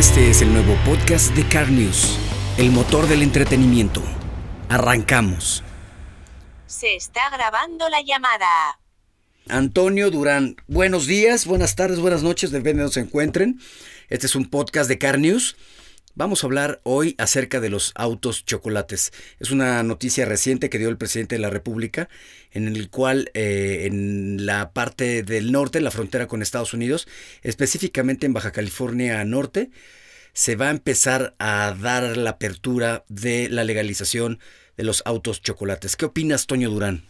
Este es el nuevo podcast de Car News, el motor del entretenimiento. Arrancamos. Se está grabando la llamada. Antonio Durán, buenos días, buenas tardes, buenas noches, depende de donde se encuentren. Este es un podcast de Car News. Vamos a hablar hoy acerca de los autos chocolates. Es una noticia reciente que dio el presidente de la República, en el cual eh, en la parte del norte, la frontera con Estados Unidos, específicamente en Baja California Norte, se va a empezar a dar la apertura de la legalización de los autos chocolates. ¿Qué opinas, Toño Durán?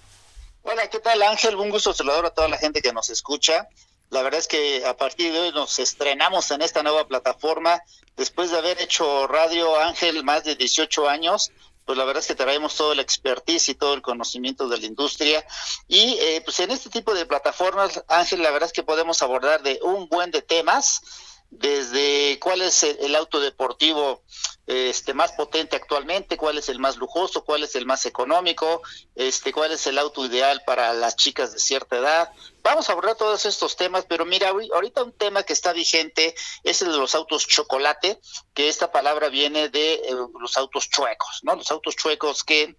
Hola, ¿qué tal Ángel? Un gusto saludar a toda la gente que nos escucha. La verdad es que a partir de hoy nos estrenamos en esta nueva plataforma. Después de haber hecho Radio Ángel más de 18 años, pues la verdad es que traemos todo el expertise y todo el conocimiento de la industria. Y eh, pues en este tipo de plataformas, Ángel, la verdad es que podemos abordar de un buen de temas desde cuál es el, auto deportivo este más potente actualmente, cuál es el más lujoso, cuál es el más económico, este cuál es el auto ideal para las chicas de cierta edad. Vamos a abordar todos estos temas, pero mira, ahorita un tema que está vigente es el de los autos chocolate, que esta palabra viene de eh, los autos chuecos, ¿no? Los autos chuecos que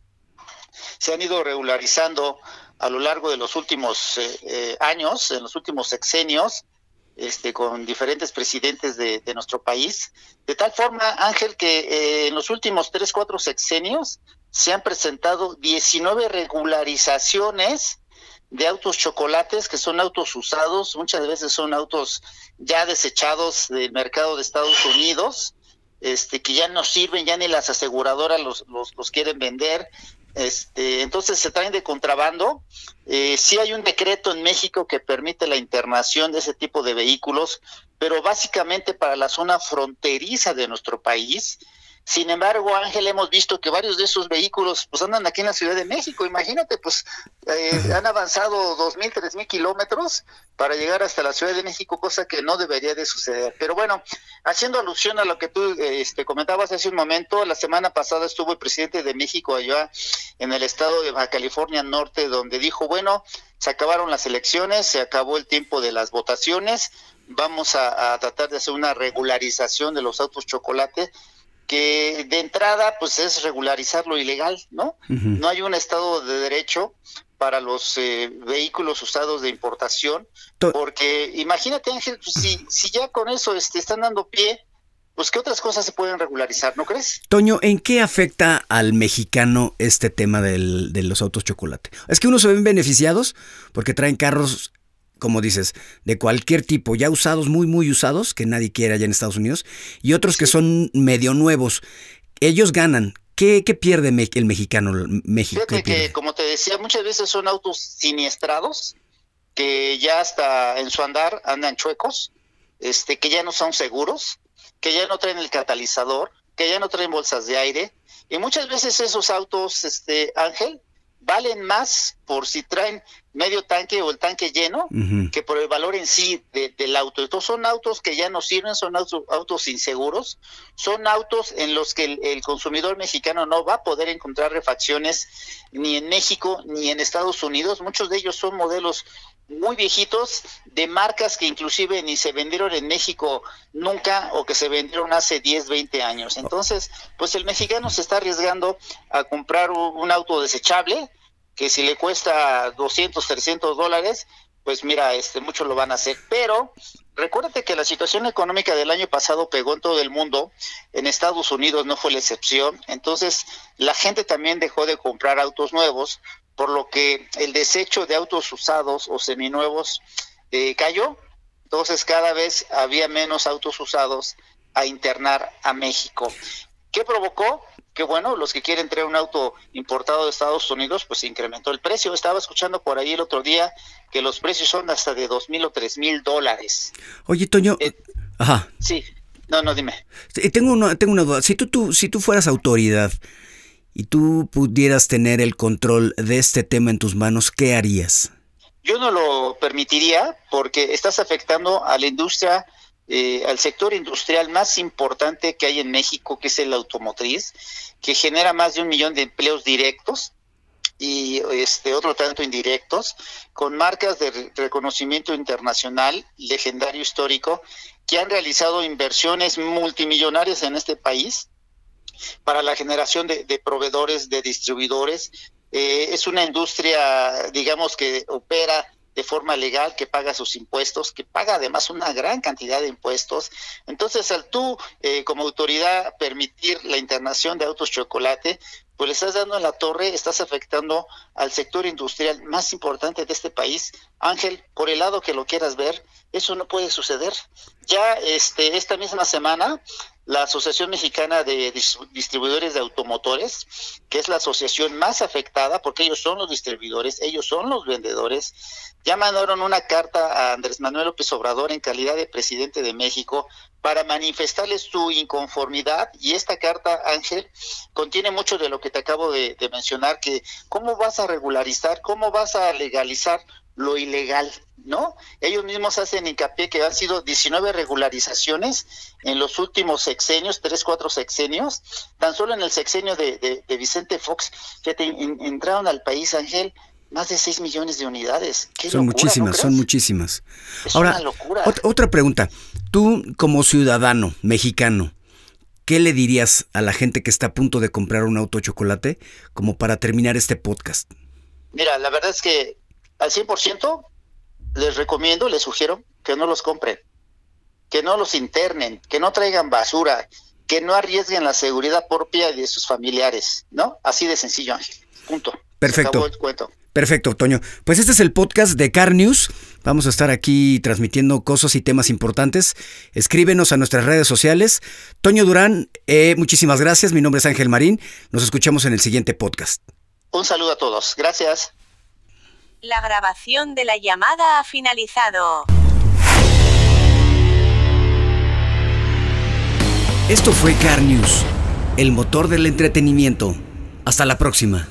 se han ido regularizando a lo largo de los últimos eh, eh, años, en los últimos sexenios, este, con diferentes presidentes de, nuestro país, de tal forma, Ángel, que eh, en los últimos tres, cuatro sexenios se han presentado 19 regularizaciones de autos chocolates, que son autos usados, muchas veces son autos ya desechados del mercado de Estados Unidos, este, que ya no sirven, ya ni las aseguradoras los, los, los quieren vender, este, entonces se traen de contrabando. Eh, sí hay un decreto en México que permite la internación de ese tipo de vehículos, pero básicamente para la zona fronteriza de nuestro país sin embargo, Ángel, hemos visto que varios de esos vehículos pues andan aquí en la Ciudad de México. Imagínate, pues eh, han avanzado dos mil, tres mil kilómetros para llegar hasta la Ciudad de México, cosa que no debería de suceder. Pero bueno, haciendo alusión a lo que tú este, comentabas hace un momento, la semana pasada estuvo el presidente de México allá en el estado de Baja California Norte, donde dijo, bueno, se acabaron las elecciones, se acabó el tiempo de las votaciones, vamos a, a tratar de hacer una regularización de los autos chocolate que de entrada pues es regularizar lo ilegal, ¿no? No hay un estado de derecho para los eh, vehículos usados de importación, porque imagínate Ángel, pues, si, si ya con eso este, están dando pie, pues qué otras cosas se pueden regularizar, ¿no crees? Toño, ¿en qué afecta al mexicano este tema del, de los autos chocolate? Es que unos se ven beneficiados porque traen carros como dices, de cualquier tipo, ya usados, muy, muy usados, que nadie quiere allá en Estados Unidos, y otros que son medio nuevos. Ellos ganan. ¿Qué, pierde el mexicano? México, Fíjate que, como te decía, muchas veces son autos siniestrados, que ya hasta en su andar andan chuecos, este, que ya no son seguros, que ya no traen el catalizador, que ya no traen bolsas de aire, y muchas veces esos autos, este, Ángel, valen más por si traen medio tanque o el tanque lleno que por el valor en sí del auto. Estos son autos que ya no sirven, son autos, inseguros, son autos en los que el, consumidor mexicano no va a poder encontrar refacciones ni en México ni en Estados Unidos. Muchos de ellos son modelos muy viejitos de marcas que inclusive ni se vendieron en México nunca o que se vendieron hace 10, 20 años. Entonces, pues el mexicano se está arriesgando a comprar un auto desechable que si le cuesta 200, 300 dólares, pues mira, este, muchos lo van a hacer. Pero recuérdate que la situación económica del año pasado pegó en todo el mundo, en Estados Unidos no fue la excepción, entonces la gente también dejó de comprar autos nuevos, por lo que el desecho de autos usados o seminuevos eh, cayó, entonces cada vez había menos autos usados a internar a México. ¿Qué provocó? que bueno, los que quieren traer un auto importado de Estados Unidos, pues se incrementó el precio. Estaba escuchando por ahí el otro día que los precios son hasta de dos mil o tres mil dólares. Oye, Toño, eh, ajá. Sí, no, no, dime. Tengo una, tengo una duda. Si tú, tú, si tú fueras autoridad y tú pudieras tener el control de este tema en tus manos, ¿qué harías? Yo no lo permitiría porque estás afectando a la industria eh, al sector industrial más importante que hay en México, que es el automotriz, que genera más de un millón de empleos directos y este otro tanto indirectos, con marcas de reconocimiento internacional, legendario histórico, que han realizado inversiones multimillonarias en este país para la generación de, proveedores, de distribuidores. Eh, es una industria, digamos, que opera de forma legal, que paga sus impuestos, que paga además una gran cantidad de impuestos. Entonces, al tú, eh, como autoridad, permitir la internación de autos chocolate, pues le estás dando en la torre, estás afectando al sector industrial más importante de este país. Ángel, por el lado que lo quieras ver, eso no puede suceder. Ya este, esta misma semana, la Asociación Mexicana de Distribuidores de Automotores, que es la asociación más afectada, porque ellos son los distribuidores, ellos son los vendedores, ya mandaron una carta a Andrés Manuel López Obrador en calidad de presidente de México para manifestarle su inconformidad y esta carta, Ángel, contiene mucho de lo que te acabo de, mencionar, que cómo vas a regularizar, cómo vas a legalizar lo ilegal, ¿no? Ellos mismos hacen hincapié que han sido 19 regularizaciones en los últimos sexenios, tres, cuatro sexenios, tan solo en el sexenio de, Vicente Fox, que entraron al país, Ángel, más de 6 millones de unidades. son muchísimas, son muchísimas. Ahora, otra pregunta. Tú, como ciudadano mexicano, ¿qué le dirías a la gente que está a punto de comprar un auto chocolate como para terminar este podcast? Mira, la verdad es que al 100% les recomiendo, les sugiero que no los compren, que no los internen, que no traigan basura, que no arriesguen la seguridad propia de sus familiares, ¿no? Así de sencillo, Ángel. Punto. Perfecto. Perfecto, Toño. Pues este es el podcast de Car News. Vamos a estar aquí transmitiendo cosas y temas importantes. Escríbenos a nuestras redes sociales. Toño Durán, eh, muchísimas gracias. Mi nombre es Ángel Marín. Nos escuchamos en el siguiente podcast. Un saludo a todos. Gracias. La grabación de la llamada ha finalizado. Esto fue Car News, el motor del entretenimiento. Hasta la próxima.